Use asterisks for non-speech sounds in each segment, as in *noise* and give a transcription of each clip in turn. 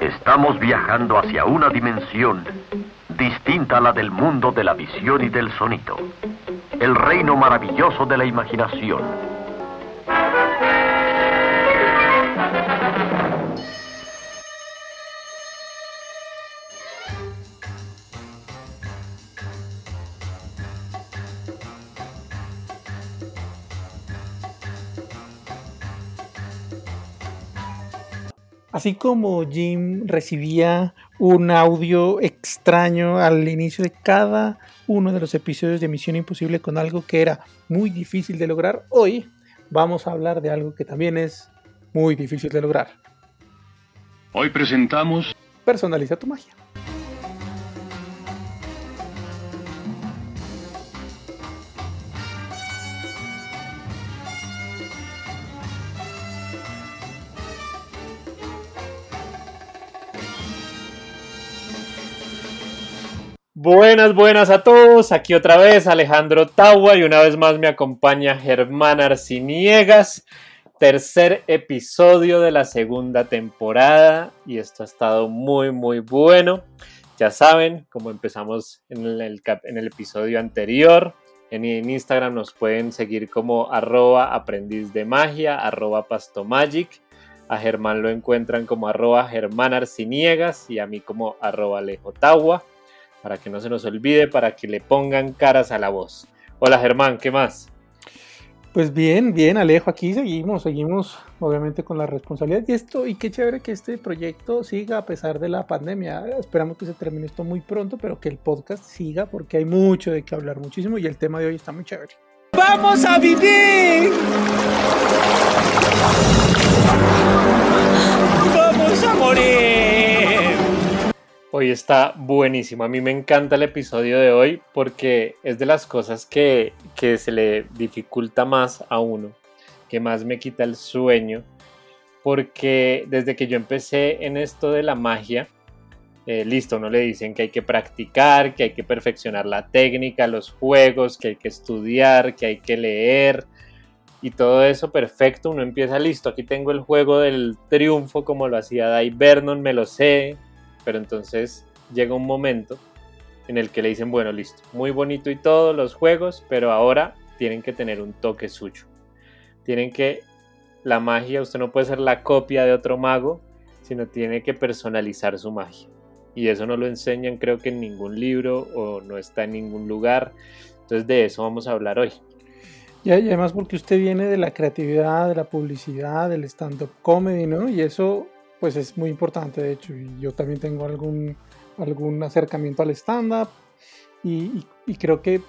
Estamos viajando hacia una dimensión distinta a la del mundo de la visión y del sonido. El reino maravilloso de la imaginación Así como Jim recibía un audio extraño al inicio de cada uno de los episodios de Misión Imposible con algo que era muy difícil de lograr, hoy vamos a hablar de algo que también es muy difícil de lograr. Hoy presentamos Personaliza tu magia. Buenas, buenas a todos. Aquí otra vez Alejandro Tawa y una vez más me acompaña Germán Arciniegas. Tercer episodio de la segunda temporada y esto ha estado muy, muy bueno. Ya saben, como empezamos en el, en el episodio anterior, en, Instagram nos pueden seguir como arroba aprendiz de magia, arroba pastomagic. A Germán lo encuentran como arroba Germán Arciniegas y a mí como arroba Alejo para que no se nos olvide, para que le pongan caras a la voz. Hola Germán, ¿qué más? Pues bien, bien, Alejo, aquí seguimos, seguimos obviamente con la responsabilidad y esto, y qué chévere que este proyecto siga a pesar de la pandemia. Esperamos que se termine esto muy pronto, pero que el podcast siga porque hay mucho de qué hablar, muchísimo, y el tema de hoy está muy chévere. ¡Vamos a vivir! ¡Vamos a morir! Hoy está buenísimo. A mí me encanta el episodio de hoy porque es de las cosas que, se le dificulta más a uno, que más me quita el sueño. Porque desde que yo empecé en esto de la magia, eh, listo, no le dicen que hay que practicar, que hay que perfeccionar la técnica, los juegos, que hay que estudiar, que hay que leer y todo eso perfecto. Uno empieza listo. Aquí tengo el juego del triunfo como lo hacía Dai Vernon, me lo sé, pero entonces llega un momento en el que le dicen, bueno, listo, muy bonito y todo, los juegos, pero ahora tienen que tener un toque suyo. Tienen que, la magia, usted no puede ser la copia de otro mago, sino tiene que personalizar su magia. Y eso no lo enseñan creo que en ningún libro o no está en ningún lugar. Entonces de eso vamos a hablar hoy. Y además porque usted viene de la creatividad, de la publicidad, del stand-up comedy, ¿no? Y eso pues es muy importante, de hecho. Y yo también tengo algún, algún acercamiento al stand-up y, creo que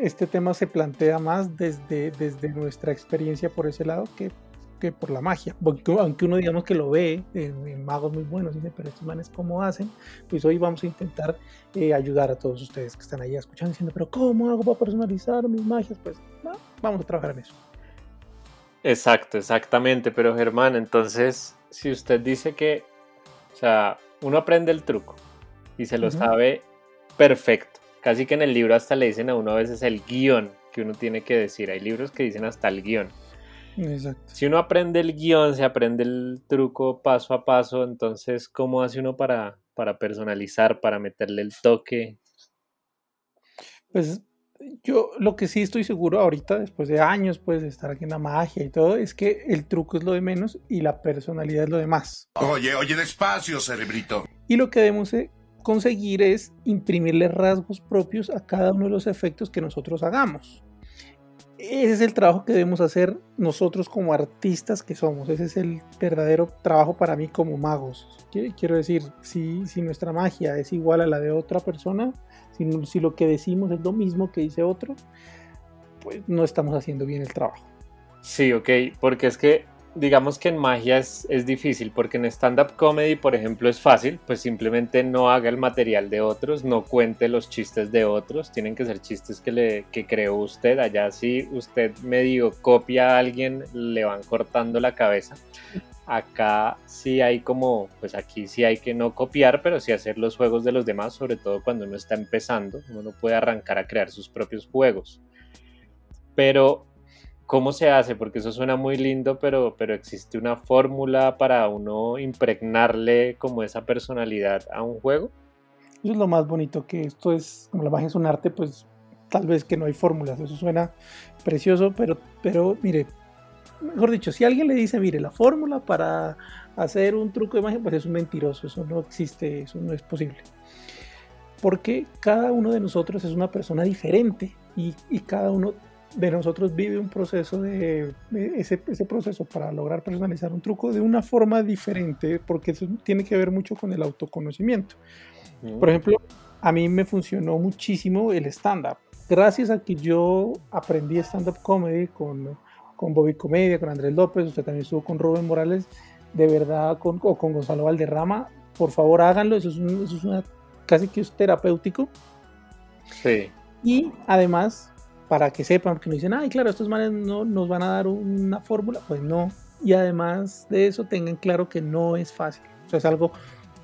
este tema se plantea más desde, desde nuestra experiencia por ese lado que, que por la magia. aunque uno digamos que lo ve en, magos muy buenos, dice, pero estos manes cómo hacen, pues hoy vamos a intentar eh, ayudar a todos ustedes que están ahí escuchando diciendo, pero ¿cómo hago para personalizar mis magias? Pues vamos a trabajar en eso. Exacto, exactamente, pero Germán, entonces si usted dice que, o sea, uno aprende el truco y se lo sabe perfecto, casi que en el libro hasta le dicen a uno a veces el guion que uno tiene que decir, hay libros que dicen hasta el guion. Exacto. Si uno aprende el guion, se aprende el truco paso a paso, entonces, ¿cómo hace uno para, para personalizar, para meterle el toque? Pues yo lo que sí estoy seguro ahorita, después de años pues de estar aquí en la magia y todo, es que el truco es lo de menos y la personalidad es lo de más. Oye, oye, despacio, cerebrito. Y lo que debemos conseguir es imprimirle rasgos propios a cada uno de los efectos que nosotros hagamos. Ese es el trabajo que debemos hacer nosotros como artistas que somos. Ese es el verdadero trabajo para mí como magos. Quiero decir, si, si nuestra magia es igual a la de otra persona, si, lo que decimos es lo mismo que dice otro, pues no estamos haciendo bien el trabajo. Sí, ok, porque es que digamos que en magia es, difícil, porque en stand-up comedy, por ejemplo, es fácil, pues simplemente no haga el material de otros, no cuente los chistes de otros, tienen que ser chistes que, le, que creó usted, allá si usted medio copia a alguien, le van cortando la cabeza. Acá sí hay como, pues aquí sí hay que no copiar, pero sí hacer los juegos de los demás, sobre todo cuando uno está empezando, uno no puede arrancar a crear sus propios juegos. Pero ¿Cómo se hace? Porque eso suena muy lindo, pero, pero existe una fórmula para uno impregnarle como esa personalidad a un juego. Eso es lo más bonito, que esto es, como la magia es un arte, pues tal vez que no hay fórmulas. Eso suena precioso, pero, pero mire, mejor dicho, si alguien le dice, mire, la fórmula para hacer un truco de magia, pues es un mentiroso, eso no existe, eso no es posible. Porque cada uno de nosotros es una persona diferente y, y cada uno de nosotros vive un proceso de, ese, ese, proceso para lograr personalizar un truco de una forma diferente, porque eso tiene que ver mucho con el autoconocimiento. Por ejemplo, a mí me funcionó muchísimo el stand-up. Gracias a que yo aprendí stand-up comedy con, con Bobby Comedia, con Andrés López, usted también estuvo con Rubén Morales, de verdad, con, o con Gonzalo Valderrama, por favor háganlo, eso es, eso es una, casi que es terapéutico. Sí. Y además para que sepan, porque nos dicen, ay, claro, estos manes no nos van a dar una fórmula, pues no. Y además de eso, tengan claro que no es fácil. O sea, es algo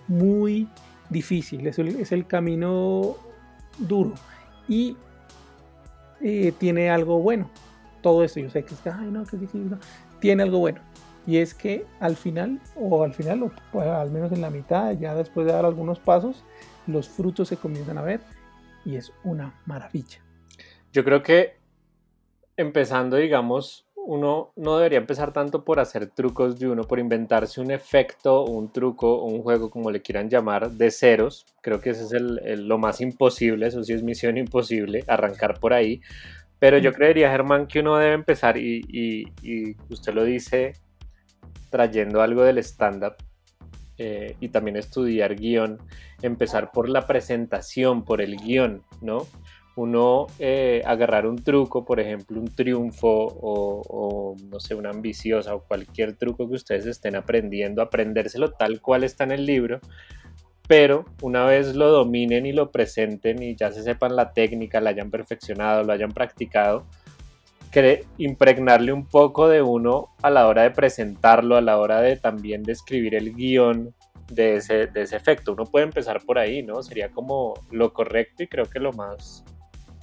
muy difícil, es el, camino duro. Y eh, tiene algo bueno. Todo esto, yo sé que es que, ay, no, que difícil. No. Tiene algo bueno. Y es que al final, o al final, o pues, al menos en la mitad, ya después de dar algunos pasos, los frutos se comienzan a ver y es una maravilla. Yo creo que empezando, digamos, uno no debería empezar tanto por hacer trucos de uno, por inventarse un efecto, un truco, un juego, como le quieran llamar, de ceros. Creo que ese es el, lo más imposible, eso sí es misión imposible, arrancar por ahí. Pero yo creería, Germán, que uno debe empezar, y, y, usted lo dice trayendo algo del stand-up eh, y también estudiar guion, empezar por la presentación, por el guion, ¿no? Uno eh, agarrar un truco, por ejemplo, un triunfo o, no sé, una ambiciosa o cualquier truco que ustedes estén aprendiendo, aprendérselo tal cual está en el libro, pero una vez lo dominen y lo presenten y ya se sepan la técnica, la hayan perfeccionado, lo hayan practicado, impregnarle un poco de uno a la hora de presentarlo, a la hora de también describir el guion de ese, de ese efecto. Uno puede empezar por ahí, ¿no? Sería como lo correcto y creo que lo más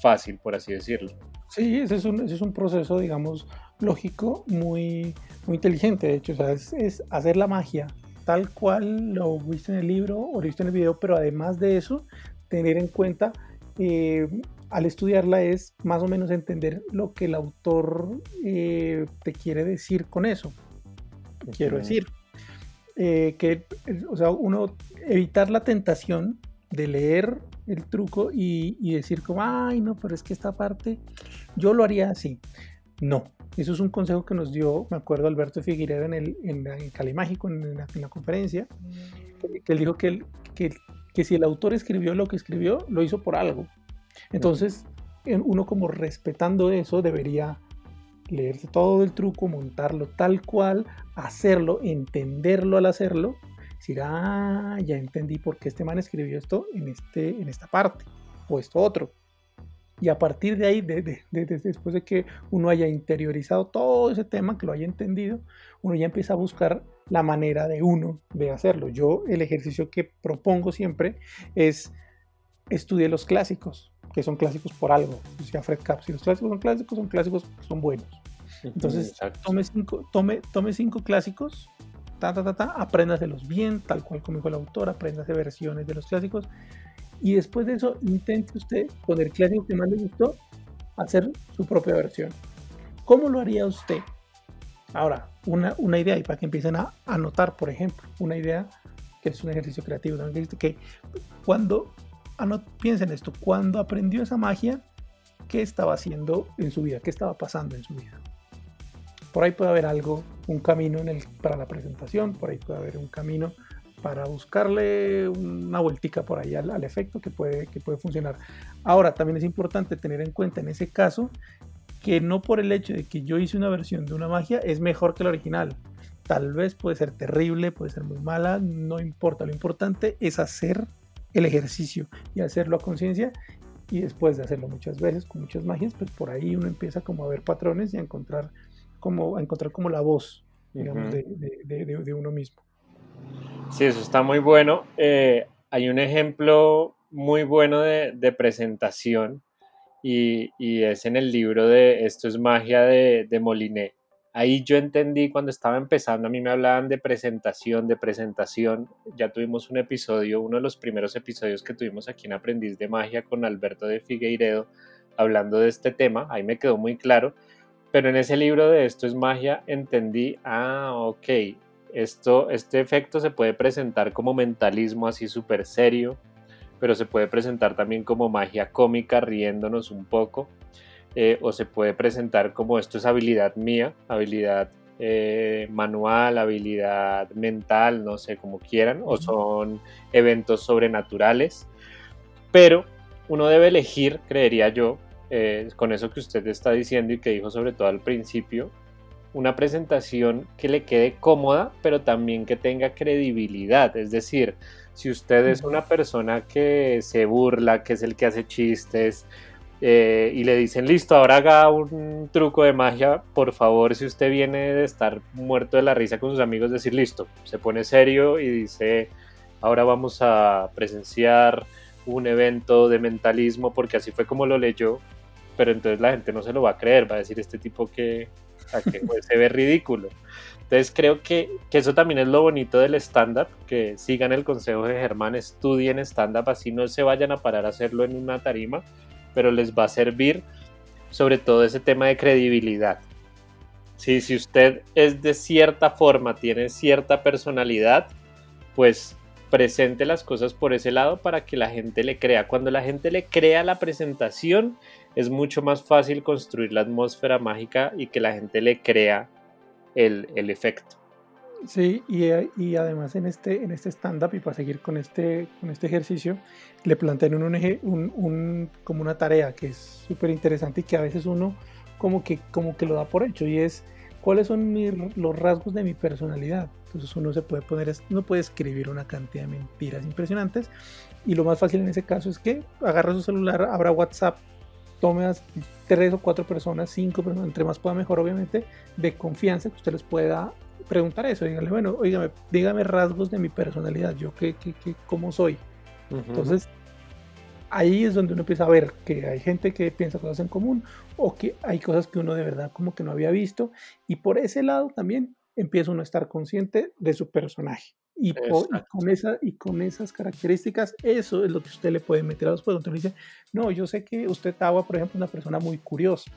fácil, por así decirlo. Sí, ese es un, ese es un proceso, digamos, lógico, muy, muy inteligente, de hecho, o sea, es, hacer la magia tal cual lo viste en el libro o lo viste en el video, pero además de eso, tener en cuenta eh, al estudiarla es más o menos entender lo que el autor eh, te quiere decir con eso. Quiero decir, eh, que, o sea, uno evitar la tentación de leer el truco y, decir como, ay, no, pero es que esta parte yo lo haría así. No, eso es un consejo que nos dio, me acuerdo, Alberto Figueredo en, el, en, en Calimágico, en la, en la conferencia, que, él dijo que, que, que, si el autor escribió lo que escribió, lo hizo por algo. Entonces, uno como respetando eso debería leerse todo el truco, montarlo tal cual, hacerlo, entenderlo al hacerlo decir, ah, ya entendí por qué este man escribió esto en, este, en esta parte o esto otro. Y a partir de ahí, después de que uno haya interiorizado todo ese tema, que lo haya entendido, uno ya empieza a buscar la manera de uno de hacerlo. Yo el ejercicio que propongo siempre es estudiar los clásicos, que son clásicos por algo. Decía Fred Capps, si los clásicos son clásicos, son clásicos son buenos. Entonces, tome cinco, tome, tome cinco clásicos ta, ta, ta, ta, apréndaselos bien, tal cual como dijo el autor, apréndase versiones de los clásicos. Y después de eso, intente usted, con el clásico que más le gustó, hacer su propia versión. ¿Cómo lo haría usted? Ahora, una, una idea, y para que empiecen a anotar, por ejemplo, una idea que es un ejercicio creativo, que cuando, piensen esto, cuando aprendió esa magia, ¿qué estaba haciendo en su vida? ¿Qué estaba pasando en su vida? Por ahí puede haber algo, un camino para la presentación, por ahí puede haber un camino para buscarle una vueltica por ahí al, efecto que puede, que puede funcionar. Ahora, también es importante tener en cuenta en ese caso que no por el hecho de que yo hice una versión de una magia es mejor que la original. Tal vez puede ser terrible, puede ser muy mala, no importa. Lo importante es hacer el ejercicio y hacerlo a conciencia y después de hacerlo muchas veces con muchas magias, pues por ahí uno empieza como a ver patrones y a encontrar como, encontrar como la voz, digamos, de, uno mismo. Sí, eso está muy bueno. Eh, hay un ejemplo muy bueno de, presentación y, es en el libro de Esto es magia de, de Moliné. Ahí yo entendí cuando estaba empezando, a mí me hablaban de presentación, de presentación. Ya tuvimos un episodio, uno de los primeros episodios que tuvimos aquí en Aprendiz de Magia con Alberto de Figueiredo, hablando de este tema. Ahí me quedó muy claro. Pero en ese libro de Esto es magia entendí, ah, ok, esto, este efecto se puede presentar como mentalismo así súper serio, pero se puede presentar también como magia cómica, riéndonos un poco, eh, o se puede presentar como esto es habilidad mía, habilidad eh, manual, habilidad mental, no sé, como quieran, o son eventos sobrenaturales, pero uno debe elegir, creería yo, eh, con eso que usted está diciendo y que dijo sobre todo al principio, una presentación que le quede cómoda, pero también que tenga credibilidad. Es decir, si usted es una persona que se burla, que es el que hace chistes, eh, y le dicen, listo, ahora haga un truco de magia, por favor, si usted viene de estar muerto de la risa con sus amigos, decir, listo, se pone serio y dice, ahora vamos a presenciar un evento de mentalismo, porque así fue como lo leyó, pero entonces la gente no se lo va a creer, va a decir, este tipo que, que *laughs* pues, se ve ridículo. Entonces creo que, eso también es lo bonito del stand-up, que sigan el consejo de Germán, estudien stand-up, así no se vayan a parar a hacerlo en una tarima, pero les va a servir sobre todo ese tema de credibilidad. si usted es de cierta forma, tiene cierta personalidad, pues presente las cosas por ese lado para que la gente le crea. Cuando la gente le crea la presentación, es mucho más fácil construir la atmósfera mágica y que la gente le crea el, efecto. Sí, y, además en este, en este stand-up, y para seguir con este, con este ejercicio, le plantean un, un, un como una tarea que es súper interesante y que a veces uno como que, como que lo da por hecho, y es cuáles son los rasgos de mi personalidad. Entonces uno se puede poner, uno puede escribir una cantidad de mentiras impresionantes, y lo más fácil en ese caso es que agarra su celular, abra WhatsApp, tome a tres o cuatro personas, cinco personas, entre más pueda mejor, obviamente, de confianza que usted les pueda preguntar eso. Dígale, bueno, oígame, dígame rasgos de mi personalidad, yo qué, qué, qué cómo soy. Entonces, ahí es donde uno empieza a ver que hay gente que piensa cosas en común o que hay cosas que uno de verdad como que no había visto. Y por ese lado también empieza uno a estar consciente de su personaje. Y, con esa, y con esas características, eso es lo que usted le puede meter a los juegos. Entonces dice, no, yo sé que usted, Tawa, por ejemplo, es una persona muy curiosa,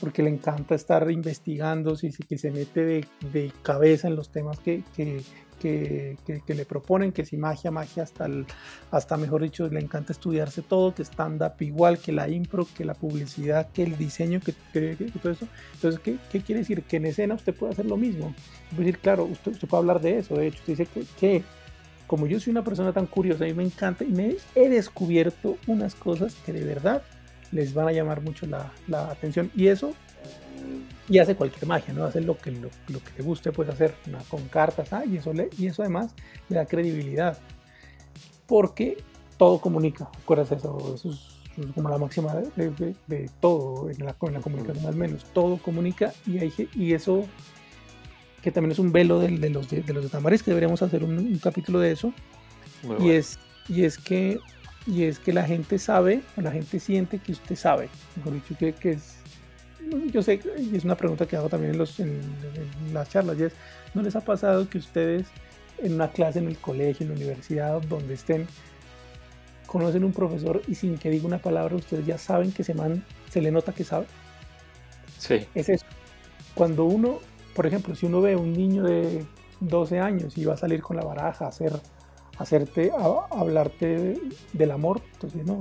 porque le encanta estar investigando, si, que se mete de, de cabeza en los temas que, que, que, le proponen, que si magia, magia, hasta, el, hasta mejor dicho, le encanta estudiarse todo, que stand-up igual, que la impro, que la publicidad, que el diseño, que, todo eso. Entonces, ¿qué, ¿qué, quiere decir? Que en escena usted puede hacer lo mismo. Puede decir, claro, usted, usted puede hablar de eso. De hecho, usted dice que, que como yo soy una persona tan curiosa y me encanta y me he descubierto unas cosas que de verdad les van a llamar mucho la, la atención. Y eso y hace cualquier magia, ¿no? Hace lo que, lo, que le guste, pues hacer con cartas, ¿ah? y, eso le, y eso además le da credibilidad, porque todo comunica, acuérdate eso, eso es, como la máxima de, todo, en la, la, comunicación al menos, todo comunica y, hay, y eso que también es un velo de, los de, los de Tamariz, que deberíamos hacer un, capítulo de eso, y, es, y es que y es que la gente sabe, o la gente siente que usted sabe, mejor dicho, que, que es yo sé, y es una pregunta que hago también en, los, en, las charlas, y es, ¿no les ha pasado que ustedes en una clase en el colegio, en la universidad, donde estén, conocen un profesor y sin que diga una palabra, ustedes ya saben que se, man, se le nota que sabe? Sí. Es eso. Cuando uno, por ejemplo, si uno ve a un niño de 12 años y va a salir con la baraja a hacer, hacerte, a, hablarte del amor, entonces no,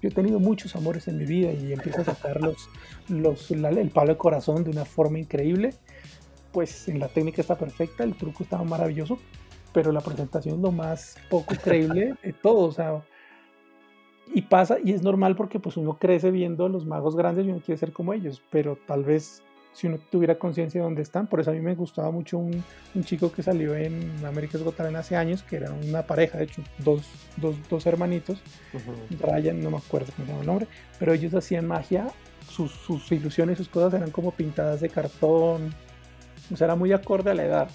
yo he tenido muchos amores en mi vida y empiezo a sacar los, los, el palo de corazón de una forma increíble. Pues en la técnica está perfecta, el truco está maravilloso, pero la presentación es lo más poco creíble *laughs* de todo. O sea, y pasa, y es normal porque pues uno crece viendo a los magos grandes y uno quiere ser como ellos, pero tal vez si uno tuviera conciencia de dónde están. Por eso a mí me gustaba mucho un, un chico que salió en América Got hace años, que era una pareja, de hecho, dos, dos, dos hermanitos, Ryan, no me acuerdo cómo se llama el nombre, pero ellos hacían magia, sus, sus ilusiones, sus cosas eran como pintadas de cartón, o sea, era muy acorde a la edad.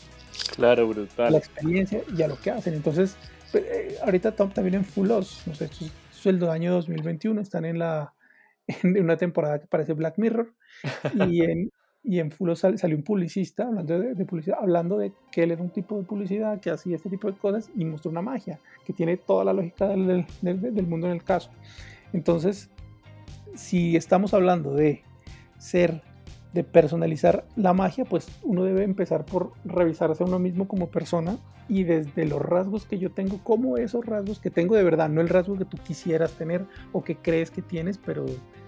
Claro, brutal. La experiencia y a lo que hacen. Entonces, pues, eh, ahorita Tom también en Full no sé, esto es el año 2021, están en la *laughs* en una temporada que parece Black Mirror. Y en, y en Fulo salió un publicista hablando de, publicidad, hablando de que él era un tipo de publicidad que hacía este tipo de cosas y mostró una magia que tiene toda la lógica del, del, mundo en el caso. Entonces, si estamos hablando de ser, de personalizar la magia, pues uno debe empezar por revisarse a uno mismo como persona y desde los rasgos que yo tengo, como esos rasgos que tengo de verdad, no el rasgo que tú quisieras tener o que crees que tienes, pero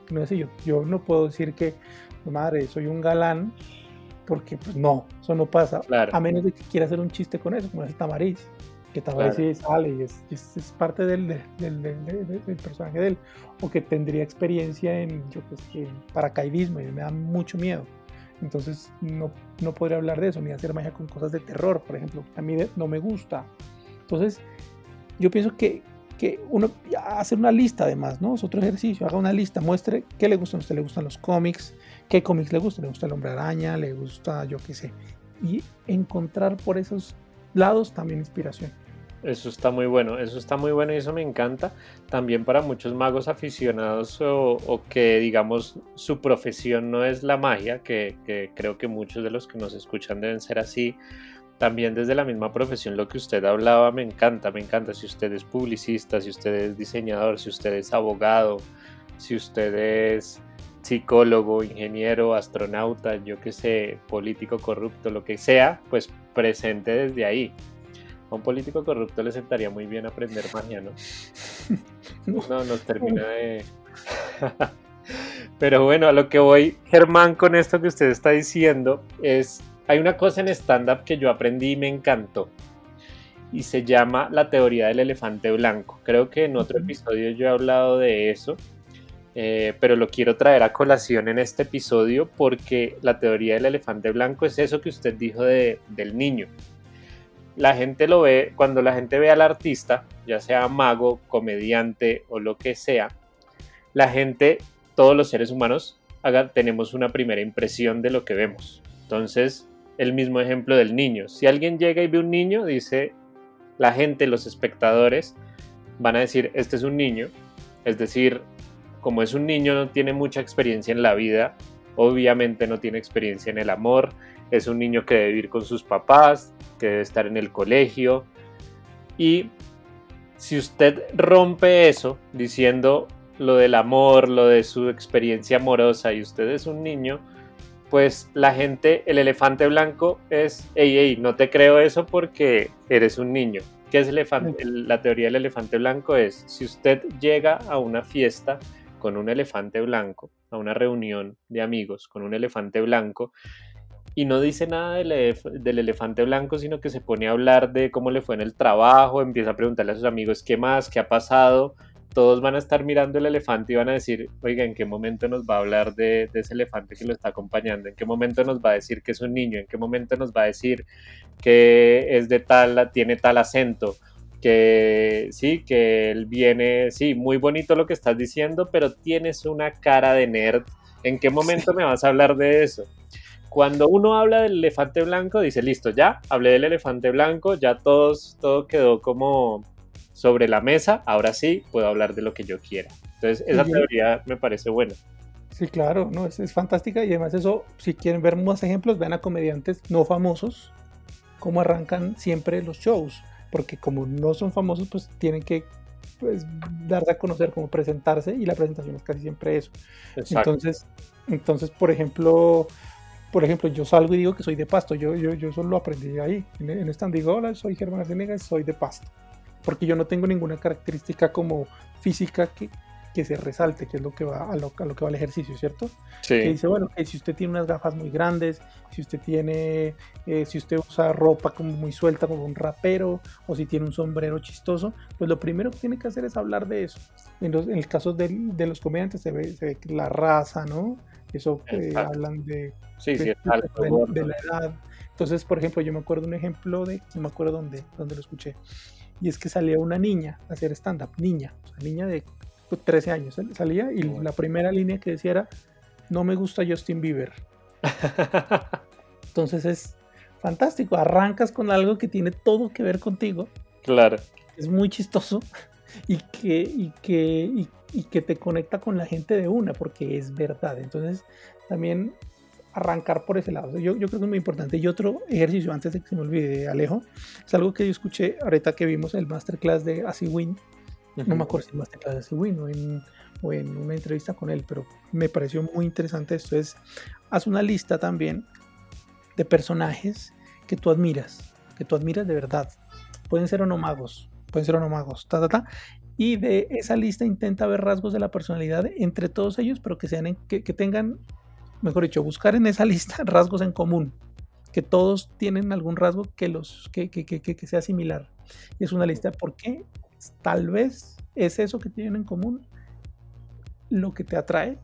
no sé, yo, yo no puedo decir que madre, soy un galán, porque pues no, eso no pasa. A menos de que quiera hacer un chiste con eso, como es Tamariz, que Tamariz sí sale y es, es, parte del, del, del, personaje de él, o que tendría experiencia en, yo que paracaidismo y me da mucho miedo. Entonces no, no podría hablar de eso, ni hacer magia con cosas de terror, por ejemplo. A mí no me gusta. Entonces, yo pienso que que uno hacer una lista además, ¿no? Es otro ejercicio, haga una lista, muestre qué le gustan a usted, le gustan los cómics, qué cómics le gustan, le gusta el hombre araña, le gusta yo qué sé, y encontrar por esos lados también inspiración. Eso está muy bueno, eso está muy bueno y eso me encanta. También para muchos magos aficionados o, que digamos su profesión no es la magia, que, que creo que muchos de los que nos escuchan deben ser así, también desde la misma profesión lo que usted hablaba me encanta, me encanta. Si usted es publicista, si usted es diseñador, si usted es abogado, si usted es psicólogo, ingeniero, astronauta, yo que sé, político corrupto, lo que sea, pues presente desde ahí. A un político corrupto le sentaría muy bien aprender magia, ¿no? *laughs* No, nos termina de... *laughs* Pero bueno, a lo que voy, Germán, con esto que usted está diciendo, es hay una cosa en stand-up que yo aprendí y me encantó. Y se llama la teoría del elefante blanco. Creo que en otro episodio yo he hablado de eso. Eh, pero lo quiero traer a colación en este episodio porque la teoría del elefante blanco es eso que usted dijo de, del niño. La gente lo ve, cuando la gente ve al artista, ya sea mago, comediante o lo que sea, la gente, todos los seres humanos, tenemos una primera impresión de lo que vemos. Entonces, el mismo ejemplo del niño. Si alguien llega y ve un niño, dice la gente, los espectadores, van a decir, este es un niño. Es decir, como es un niño, no tiene mucha experiencia en la vida, obviamente no tiene experiencia en el amor, es un niño que debe vivir con sus papás, que debe estar en el colegio. Y si usted rompe eso diciendo lo del amor, lo de su experiencia amorosa y usted es un niño, pues la gente, el elefante blanco es, hey, hey, no te creo eso porque eres un niño. ¿Qué es elefante? La teoría del elefante blanco es, si usted llega a una fiesta con un elefante blanco, a una reunión de amigos con un elefante blanco, y no dice nada del, del, elefante blanco, sino que se pone a hablar de cómo le fue en el trabajo, empieza a preguntarle a sus amigos qué más, qué ha pasado, todos van a estar mirando el elefante y van a decir, oiga, ¿en qué momento nos va a hablar de, ese elefante que lo está acompañando? ¿En qué momento nos va a decir que es un niño? ¿En qué momento nos va a decir que es de tal, tiene tal acento? Que sí, que él viene, sí, muy bonito lo que estás diciendo, pero tienes una cara de nerd. ¿En qué momento me vas a hablar de eso? Cuando uno habla del elefante blanco, dice, listo, ya, hablé del elefante blanco, ya todos, todo quedó como sobre la mesa, ahora sí puedo hablar de lo que yo quiera. Entonces, esa teoría me parece buena. Sí, claro, no, es, fantástica y además eso, si quieren ver más ejemplos, vean a comediantes no famosos, cómo arrancan siempre los shows, porque como no son famosos, pues tienen que pues, darse a conocer, cómo presentarse y la presentación es casi siempre eso. Entonces, entonces, por ejemplo, por ejemplo, yo salgo y digo que soy de Pasto, yo, yo, yo solo lo aprendí ahí, en, en stand digo, hola, soy Germán Arcenegas, soy de Pasto porque yo no tengo ninguna característica como física que, que se resalte, que es lo que va a lo, a lo que va el ejercicio, ¿cierto? Sí. Que dice, bueno, que si usted tiene unas gafas muy grandes, si usted tiene, eh, si usted usa ropa como muy suelta, como un rapero, o si tiene un sombrero chistoso, pues lo primero que tiene que hacer es hablar de eso. En, el caso de, de, los comediantes se ve, se ve la raza, ¿no? Eso eh, hablan de, sí, sí, de, la edad. Entonces, por ejemplo, yo me acuerdo un ejemplo de, no me acuerdo dónde, dónde lo escuché, y es que salía una niña a hacer stand-up, niña, o sea, niña de 13 años, salía y la primera línea que decía era, no me gusta Justin Bieber. *laughs* Entonces es fantástico, arrancas con algo que tiene todo que ver contigo. Claro. Es muy chistoso *laughs* y que, y que, y, que te conecta con la gente de una, porque es verdad. Entonces, también arrancar por ese lado. Yo, yo creo que es muy importante. Y otro ejercicio, antes de que se me olvide, Alejo, es algo que yo escuché ahorita que vimos el masterclass de Asiwin. No me acuerdo si el masterclass de Asiwin o en, o en una entrevista con él, pero me pareció muy interesante esto. Es, haz una lista también de personajes que tú admiras, que tú admiras de verdad. Pueden ser o no magos, pueden ser o no magos, ta, ta, ta. Y de esa lista intenta ver rasgos de la personalidad entre todos ellos, pero que, sean que, tengan, mejor dicho, buscar en esa *laughs* lista rasgos en común, que todos tienen algún rasgo que, los, que, que, que sea similar. Y es una lista porque tal vez es eso que tienen en común lo que te atrae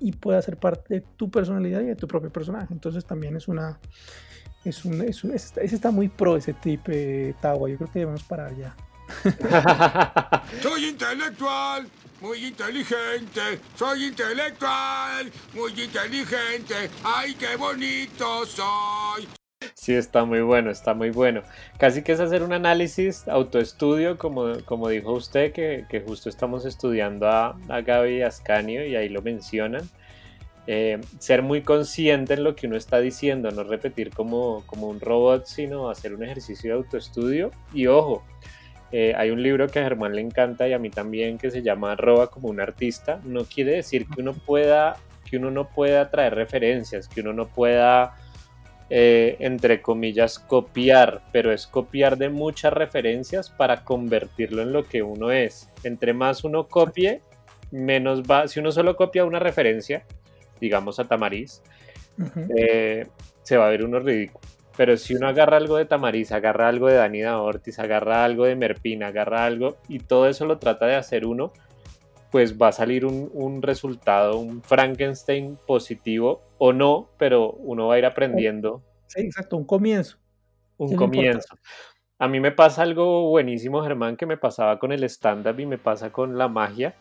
y puede ser parte de tu personalidad y de tu propio personaje. Entonces también es una, es un, es está muy pro ese tipo de Tawa. Yo creo que debemos parar ya. *laughs* soy intelectual, muy inteligente. Soy intelectual, muy inteligente. Ay, qué bonito soy. Sí, está muy bueno, está muy bueno. Casi que es hacer un análisis, autoestudio, como, como dijo usted, que, que justo estamos estudiando a, a Gaby Ascanio y ahí lo mencionan. Eh, ser muy consciente en lo que uno está diciendo, no repetir como, como un robot, sino hacer un ejercicio de autoestudio. Y ojo, eh, hay un libro que a Germán le encanta y a mí también que se llama Roba como un artista. No quiere decir que uno pueda, que uno no pueda traer referencias, que uno no pueda, eh, entre comillas, copiar, pero es copiar de muchas referencias para convertirlo en lo que uno es. Entre más uno copie, menos va. Si uno solo copia una referencia, digamos, a Tamariz, eh, se va a ver uno ridículo. Pero si uno agarra algo de Tamariz, agarra algo de Danida Ortiz, agarra algo de Merpina, agarra algo y todo eso lo trata de hacer uno, pues va a salir un, resultado, un Frankenstein positivo o no, pero uno va a ir aprendiendo. Sí, exacto, un comienzo. Un comienzo. A mí me pasa algo buenísimo, Germán, que me pasaba con el stand-up y me pasa con la magia.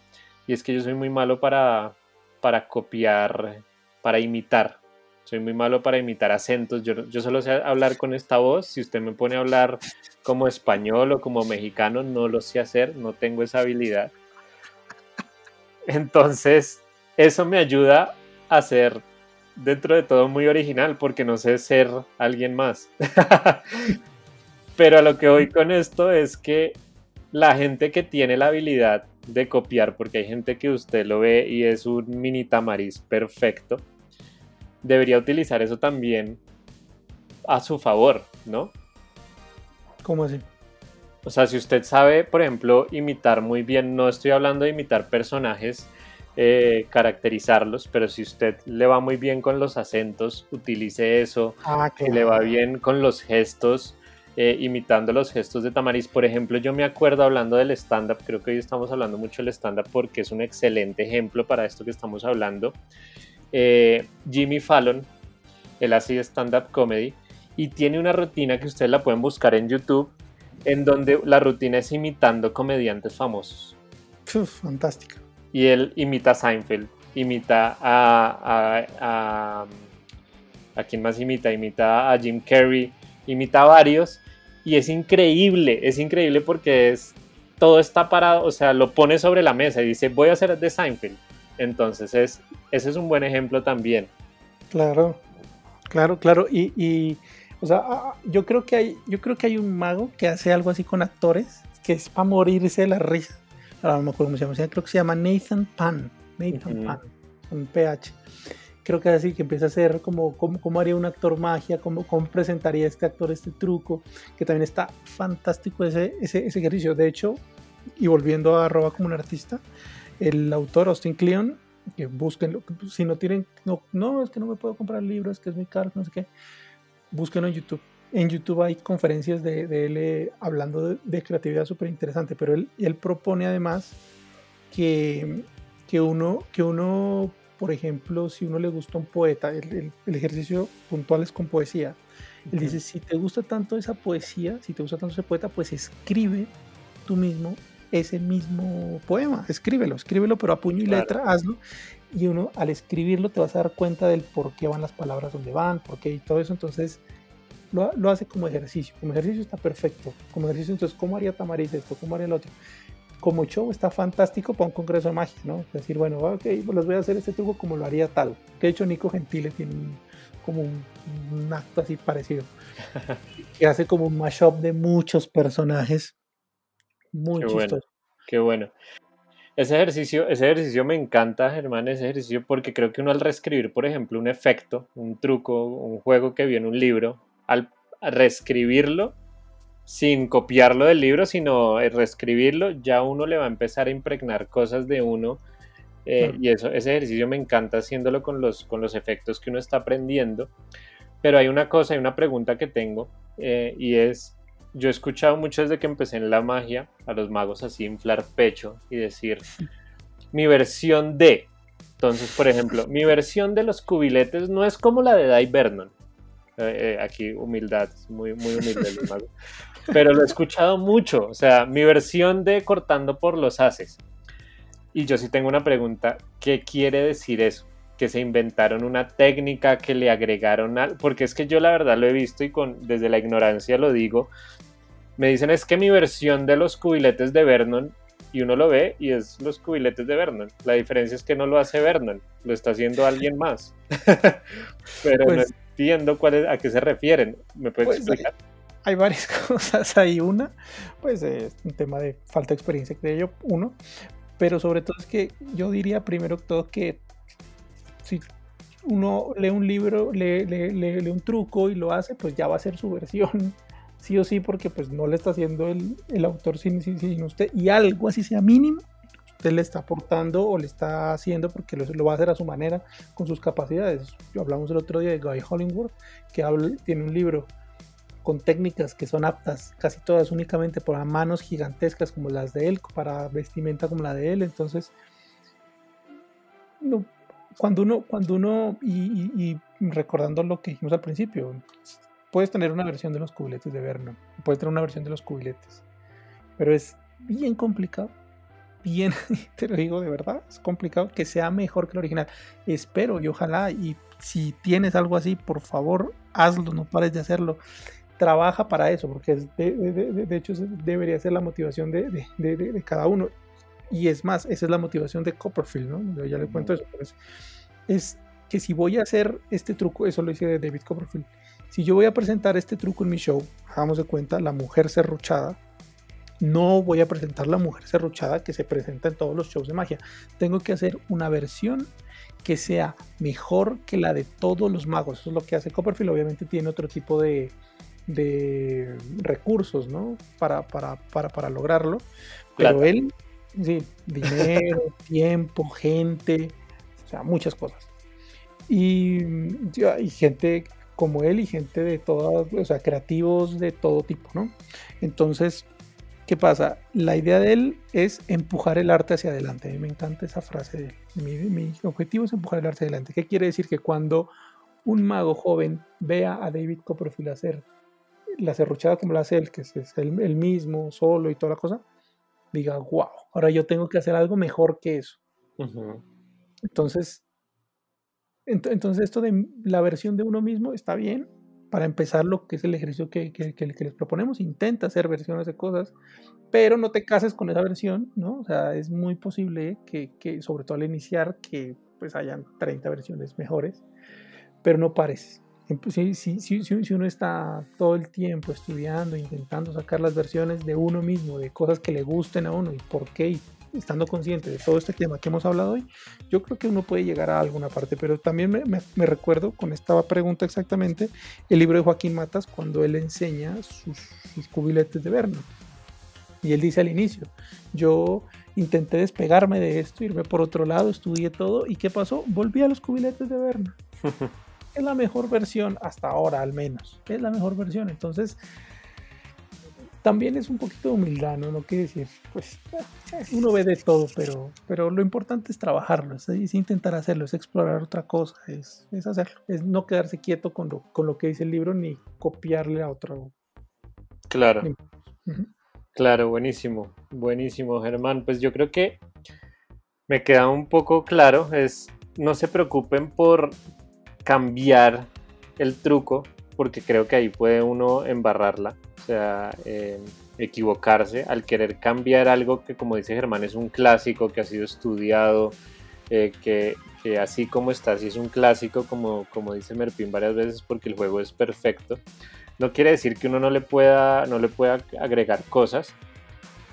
Y es que yo soy muy malo para, para copiar, para imitar. Soy muy malo para imitar acentos. Yo, solo sé hablar con esta voz. Si usted me pone a hablar como español o como mexicano, no lo sé hacer. No tengo esa habilidad. Entonces, eso me ayuda a ser dentro de todo muy original porque no sé ser alguien más. *laughs* Pero a lo que voy con esto es que la gente que tiene la habilidad de copiar, porque hay gente que usted lo ve y es un mini tamariz perfecto, debería utilizar eso también a su favor, ¿no? ¿Cómo así? O sea, si usted sabe, por ejemplo, imitar muy bien, no estoy hablando de imitar personajes, eh, caracterizarlos, pero si usted le va muy bien con los acentos, utilice eso. Ah, que le va bien con los gestos, eh, imitando los gestos de Tamariz. Por ejemplo, yo me acuerdo hablando del stand-up, creo que hoy estamos hablando mucho del stand-up porque es un excelente ejemplo para esto que estamos hablando. Eh, Jimmy Fallon, él hace stand-up comedy y tiene una rutina que ustedes la pueden buscar en YouTube, en donde la rutina es imitando comediantes famosos. fantástico. Y él imita a Seinfeld, imita a, a, a, a quién más imita, imita a Jim Carrey, imita a varios y es increíble, es increíble porque es todo está parado, o sea, lo pone sobre la mesa y dice, voy a hacer de Seinfeld. Entonces, es, ese es un buen ejemplo también. Claro, claro, claro. Y, o sea, ah, ah, yo creo que hay, yo creo que hay un mago que hace algo así con actores, que es para morirse de la risa. Ahora no me acuerdo cómo se llama, creo que se llama Nathan Pan. Nathan Pan, con PH creo que es así, que empieza a ser como cómo, haría un actor magia, cómo, cómo, presentaría este actor este truco, que también está fantástico ese, ese, ejercicio. De hecho, y volviendo a arroba como un artista, el autor Austin Kleon, que busquen, si no tienen, no, no, es que no me puedo comprar el libro, es que es muy caro, no sé qué, búsquenlo en YouTube. En YouTube hay conferencias de, él eh, hablando de, creatividad súper interesante, pero él, él propone además que, que, uno, que uno por ejemplo, si uno le gusta un poeta, el, ejercicio puntual es con poesía. Él dice, si te gusta tanto esa poesía, si te gusta tanto ese poeta, pues escribe tú mismo ese mismo poema, escríbelo, escríbelo, pero a puño y letra, hazlo. Y uno al escribirlo te vas a dar cuenta del por qué van las palabras donde van, por qué y todo eso. Entonces lo, lo hace como ejercicio. Como ejercicio está perfecto. Como ejercicio, entonces, ¿cómo haría Tamariz esto? ¿Cómo haría el otro? como show está fantástico para un congreso de magia, ¿no? Es decir, bueno, ok, pues les voy a hacer este truco como lo haría tal. Que de hecho Nico Gentile tiene como un, acto así parecido. *laughs* que hace como un mashup de muchos personajes. Muy qué chistoso. Bueno, qué bueno. Ese ejercicio, ese ejercicio me encanta, Germán, ese ejercicio, porque creo que uno al reescribir, por ejemplo, un efecto, un truco, un juego que viene en un libro, al reescribirlo, sin copiarlo del libro, sino reescribirlo, ya uno le va a empezar a impregnar cosas de uno. Eh, y eso, ese ejercicio me encanta haciéndolo con los, con los efectos que uno está aprendiendo. Pero hay una cosa, hay una pregunta que tengo, eh, y es, yo he escuchado mucho desde que empecé en la magia a los magos así inflar pecho y decir, mi versión de. Entonces, por ejemplo, mi versión de los cubiletes no es como la de Dai Vernon. aquí humildad, muy, muy humilde los magos pero lo he escuchado mucho. O sea, mi versión de cortando por los haces. Y yo sí tengo una pregunta, ¿qué quiere decir eso? Que se inventaron una técnica, que le agregaron algo, porque es que yo la verdad lo he visto y con, desde la ignorancia lo digo. Me dicen es que mi versión de los cubiletes de Vernon, y uno lo ve y es los cubiletes de Vernon. La diferencia es que no lo hace Vernon, lo está haciendo alguien más. *laughs* pero no pues entiendo cuál es, a qué se refieren. ¿Me puedes pues, explicar? hay varias *laughs* cosas. Hay una, pues es un tema de falta de experiencia, creo yo, uno. Pero sobre todo es que yo diría primero que todo que si uno lee un libro, lee, lee, un truco y lo hace, pues ya va a ser su *laughs* versión. Sí o sí, porque pues no le está haciendo el, el autor sin, usted. Y algo así sea mínimo, usted le está aportando o le está haciendo porque lo, lo, va a hacer a su manera, con sus capacidades. Hablamos el otro día de Guy Hollingworth, que tiene un libro con técnicas que son aptas, casi todas únicamente para manos gigantescas como las de él, para vestimenta como la de él. Entonces, cuando uno, cuando uno y, recordando lo que dijimos al principio, puedes tener una versión de los cubiletes de Vernon, puedes tener una versión de los cubiletes, pero es bien complicado. Bien, *laughs* te lo digo de verdad, es complicado que sea mejor que el original. Espero y ojalá, y si tienes algo así, por favor, hazlo, no pares de hacerlo trabaja para eso, porque de, hecho debería ser la motivación de, cada uno. Y es más, esa es la motivación de Copperfield, ¿no? Yo ya le cuento eso. Es, es que si voy a hacer este truco, eso lo hice David Copperfield, si yo voy a presentar este truco en mi show, hagamos de cuenta, la mujer serruchada, no voy a presentar la mujer serruchada que se presenta en todos los shows de magia. Tengo que hacer una versión que sea mejor que la de todos los magos. Eso es lo que hace Copperfield. Obviamente tiene otro tipo de, de recursos, ¿no? Para, para, para, para lograrlo. Pero él, sí, dinero, *laughs* tiempo, gente, o sea, muchas cosas. Y, y gente como él y gente de todas, o sea, creativos de todo tipo, ¿no? Entonces, ¿qué pasa? La idea de él es empujar el arte hacia adelante. A mí me encanta esa frase de él. Mi, mi objetivo es empujar el arte hacia adelante. ¿Qué quiere decir? Que cuando un mago joven vea a David Copperfield hacer la serruchada como la hace él, que es, el, mismo, solo y toda la cosa, diga, wow, ahora yo tengo que hacer algo mejor que eso. Entonces, entonces esto de la versión de uno mismo está bien. Para empezar, lo que es el ejercicio que, les proponemos, intenta hacer versiones de cosas, pero no te cases con esa versión, ¿no? O sea, es muy posible que, que sobre todo al iniciar, que pues hayan 30 versiones mejores, pero no pares si, si, si, si, uno está todo el tiempo estudiando, intentando sacar las versiones de uno mismo, de cosas que le gusten a uno y por qué, y estando consciente de todo este tema que hemos hablado hoy, yo creo que uno puede llegar a alguna parte. Pero también me, recuerdo con esta pregunta exactamente el libro de Joaquín Matas cuando él enseña sus, sus cubiletes de Verno. Y él dice al inicio, yo intenté despegarme de esto, irme por otro lado, estudié todo y ¿qué pasó? Volví a los cubiletes de Verno. *laughs* es la mejor versión hasta ahora al menos. Es la mejor versión. Entonces, también es un poquito de humildad, ¿no? No quiere decir, pues, uno ve de todo, pero, pero lo importante es trabajarlo, es, intentar hacerlo, es explorar otra cosa, es, hacerlo, es no quedarse quieto con lo, con lo que dice el libro ni copiarle a otro. Claro. Claro, buenísimo, buenísimo, Germán. Pues yo creo que me queda un poco claro, es no se preocupen por cambiar el truco, porque creo que ahí puede uno embarrarla. Sea, eh, equivocarse, al querer cambiar algo que como dice Germán es un clásico, que ha sido estudiado, eh, que, así como está, si es un clásico, como, como dice Merpin varias veces, porque el juego es perfecto, no quiere decir que uno no le pueda, no le pueda agregar cosas,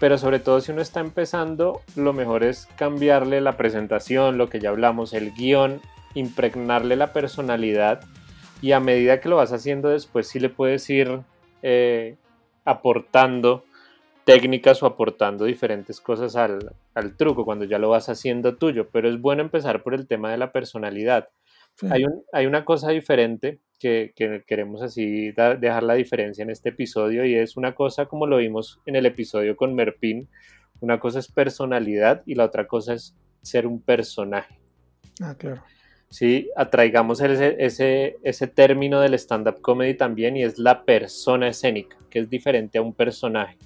pero sobre todo si uno está empezando, lo mejor es cambiarle la presentación, lo que ya hablamos, el guion, impregnarle la personalidad y a medida que lo vas haciendo después sí le puedes ir eh, aportando técnicas o aportando diferentes cosas al, truco cuando ya lo vas haciendo tuyo, pero es bueno empezar por el tema de la personalidad. Hay, un, hay, una cosa diferente que, queremos así dejar la diferencia en este episodio y es una cosa como lo vimos en el episodio con Merpin, una cosa es personalidad y la otra cosa es ser un personaje. Ah, claro. Sí, atraigamos ese, ese, ese término del stand-up comedy también y es la persona escénica, que es diferente a un personaje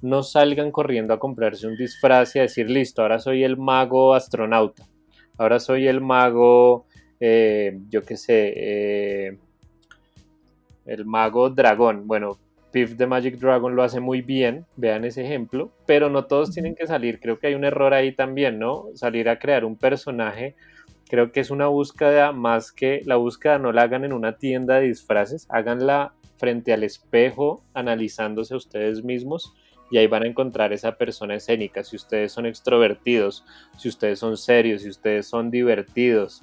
no salgan corriendo a comprarse un disfraz y a decir, listo, ahora soy el mago astronauta, ahora soy el mago, eh, yo qué sé, eh, el mago dragón. Bueno, Piff the Magic Dragon lo hace muy bien, vean ese ejemplo, pero no todos tienen que salir, creo que hay un error ahí también, ¿no? Salir a crear un personaje, creo que es una búsqueda más que la búsqueda no la hagan en una tienda de disfraces, háganla frente al espejo, analizándose ustedes mismos y ahí van a encontrar esa persona escénica. Si ustedes son extrovertidos, si ustedes son serios, si ustedes son divertidos,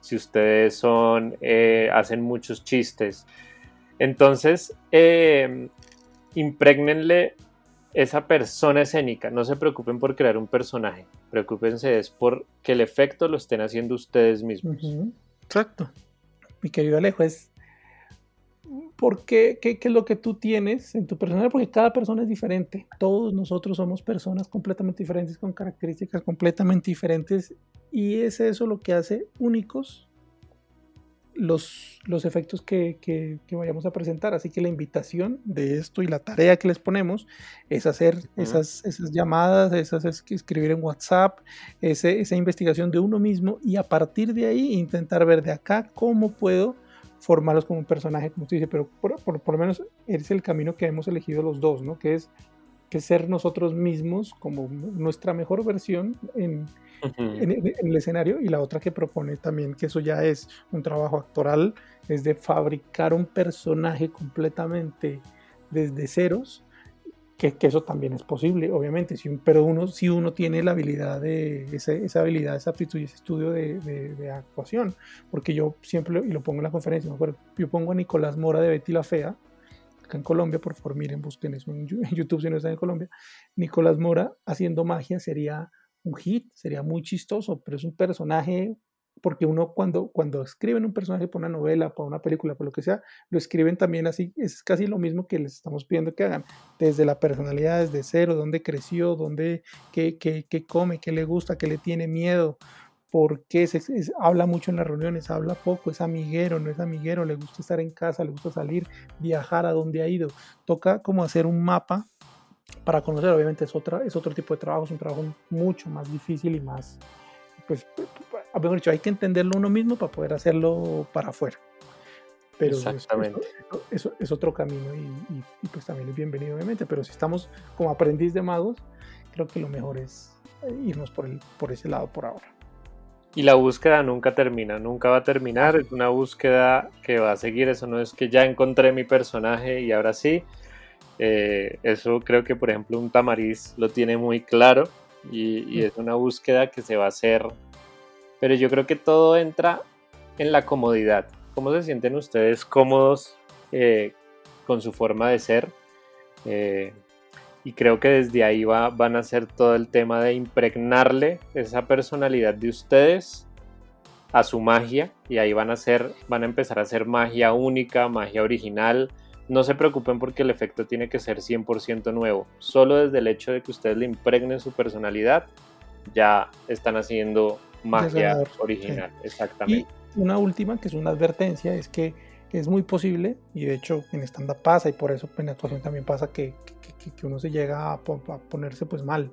si ustedes son, eh, hacen muchos chistes. Entonces, eh, impregnenle esa persona escénica. No se preocupen por crear un personaje. Preocúpense es por que el efecto lo estén haciendo ustedes mismos. Exacto. Mi querido Alejo, es ¿Por qué? qué? es lo que tú tienes en tu personalidad? Porque cada persona es diferente. Todos nosotros somos personas completamente diferentes, con características completamente diferentes. Y es eso lo que hace únicos los, los efectos que, que, vayamos a presentar. Así que la invitación de esto y la tarea que les ponemos es hacer esas, esas llamadas, esas escribir en WhatsApp, esa investigación de uno mismo y a partir de ahí intentar ver de acá cómo puedo formarlos como un personaje, como usted dice, pero por, por, lo menos es el camino que hemos elegido los dos, ¿no? Que es, que ser nosotros mismos como nuestra mejor versión en, en, el escenario y la otra que propone también, que eso ya es un trabajo actoral, es de fabricar un personaje completamente desde ceros que, eso también es posible, obviamente, si pero uno, si uno tiene la habilidad de, esa habilidad, esa aptitud y ese estudio de, actuación, porque yo siempre, y lo pongo en la conferencia, yo pongo a Nicolás Mora de Betty la Fea, acá en Colombia, por favor miren, busquen eso en *laughs* YouTube si no están en Colombia, Nicolás Mora haciendo magia sería un hit, sería muy chistoso, pero es un personaje porque uno cuando, cuando escriben un personaje para una novela, para una película, para lo que sea, lo escriben también así, es casi lo mismo que les estamos pidiendo que hagan, desde la personalidad, desde cero, dónde creció, dónde, qué, qué, qué come, qué le gusta, qué le tiene miedo, por qué se, habla mucho en las reuniones, habla poco, es amiguero, no es amiguero, le gusta estar en casa, le gusta salir, viajar a donde ha ido, toca como hacer un mapa para conocer, obviamente es, otra, es otro tipo de trabajo, es un trabajo mucho más difícil y más, pues, mejor dicho, hay que entenderlo uno mismo para poder hacerlo para afuera. Pero Exactamente. Eso, es otro camino y, pues también es bienvenido, obviamente. Pero si estamos como aprendiz de magos, creo que lo mejor es irnos por, el, por ese lado por ahora. Y la búsqueda nunca termina, nunca va a terminar, es una búsqueda que va a seguir, eso no es que ya encontré mi personaje y ahora sí. Eh, eso creo que por ejemplo un tamariz lo tiene muy claro y, es una búsqueda que se va a hacer, pero yo creo que todo entra en la comodidad. ¿Cómo se sienten ustedes cómodos eh, con su forma de ser? Eh, y creo que desde ahí va, van a ser todo el tema de impregnarle esa personalidad de ustedes a su magia y ahí van a ser, van a empezar a hacer magia única, magia original, no se preocupen porque el efecto tiene que ser 100% nuevo. Solo desde el hecho de que ustedes le impregnen su personalidad, ya están haciendo magia original. Exactamente. Y una última, que es una advertencia, es que es muy posible, y de hecho en stand pasa, y por eso en actuación también pasa que, que, uno se llega a, ponerse pues mal.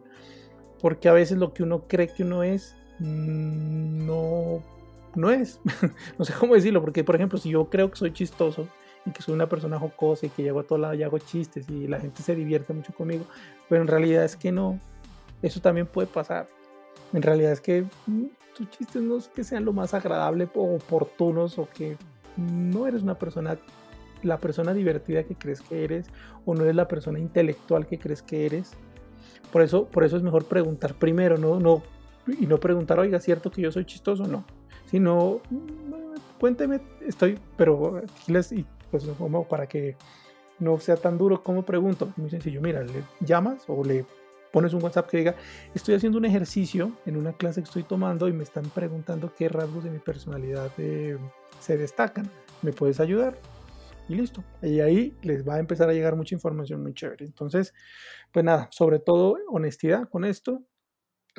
Porque a veces lo que uno cree que uno es, mm, no, no es. *laughs* no sé cómo decirlo, porque por ejemplo, si yo creo que soy chistoso, y que soy una persona jocosa y que llego a todo lado y hago chistes y la gente se divierte mucho conmigo, pero en realidad es que no, eso también puede pasar. En realidad es que mm, tus chistes no es que sean lo más agradable o oportunos o que no eres una persona la persona divertida que crees que eres o no eres la persona intelectual que crees que eres. Por eso, por eso es mejor preguntar primero, no, no, y no preguntar, oiga, ¿cierto que yo soy chistoso? No. Sino, cuénteme, estoy, pero les, y pues como para que no sea tan duro como pregunto, muy sencillo, mira, le llamas o le pones un WhatsApp que diga, estoy haciendo un ejercicio en una clase que estoy tomando y me están preguntando qué rasgos de mi personalidad eh, se destacan. ¿Me puedes ayudar? Y listo. Y ahí les va a empezar a llegar mucha información muy chévere. Entonces, pues nada, sobre todo honestidad con esto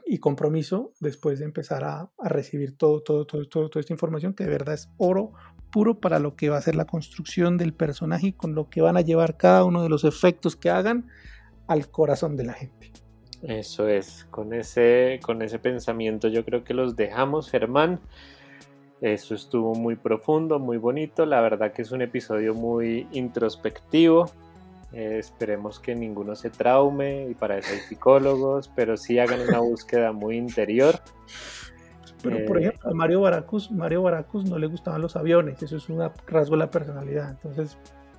y compromiso después de empezar a, recibir todo, todo, todo, todo, toda esta información que de verdad es oro puro para lo que va a ser la construcción del personaje y con lo que van a llevar cada uno de los efectos que hagan al corazón de la gente. Eso es, con ese, con ese pensamiento yo creo que los dejamos, Germán. Eso estuvo muy profundo, muy bonito. La verdad que es un episodio muy introspectivo. Eh, esperemos que ninguno se traume y para eso hay psicólogos, pero sí hagan una búsqueda muy interior. Pero por eh, ejemplo, a Mario Baracus, Mario Baracus no le gustaban los aviones, eso es un rasgo de la personalidad. Entonces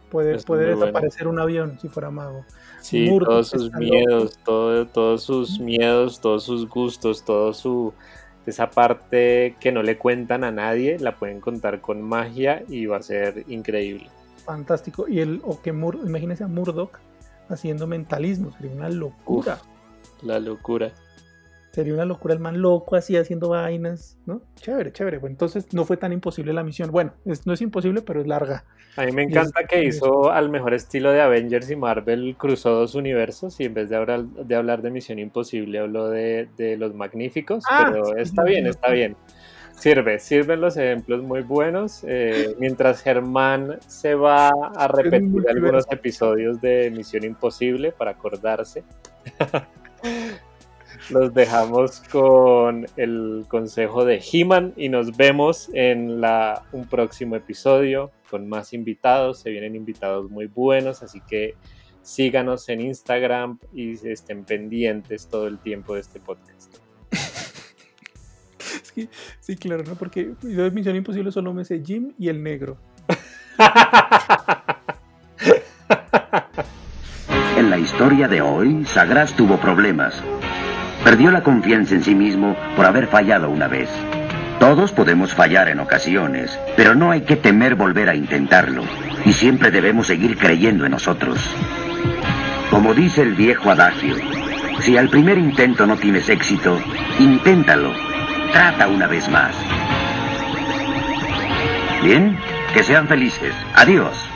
puede, puede desaparecer un avión si fuera mago. Sí, todos sus miedos, todo, todos sus miedos, todos sus gustos, todo su esa parte que no le cuentan a nadie, la pueden contar con magia y va a ser increíble. Fantástico. Y el, o que Mur, imagínense a Murdoch haciendo mentalismo, sería una locura. la locura. Sería una locura el man loco así haciendo vainas, ¿no? Chévere, chévere. Bueno, entonces no fue tan imposible la misión. Bueno, no es imposible, pero es larga. A mí me encanta que hizo al mejor estilo de Avengers y Marvel, cruzó dos universos y en vez de hablar de, hablar de Misión Imposible habló de, los magníficos, ah, pero está bien, está bien. Sirve, sirven los ejemplos muy buenos. Eh, mientras Germán se va a repetir algunos episodios de Misión Imposible para acordarse. *laughs* Los dejamos con el consejo de He-Man y nos vemos en la, un próximo episodio con más invitados. Se vienen invitados muy buenos, así que síganos en Instagram y estén pendientes todo el tiempo de este podcast. *laughs* sí, claro, ¿no? Porque yo de Misión Imposible solo me sé Jim y el negro. *laughs* En la historia de hoy, Sagras tuvo problemas Perdió la confianza en sí mismo por haber fallado una vez. Todos podemos fallar en ocasiones, pero no hay que temer volver a intentarlo. Y siempre debemos seguir creyendo en nosotros. Como dice el viejo adagio, si al primer intento no tienes éxito, inténtalo. Trata una vez más. Bien, que sean felices. Adiós.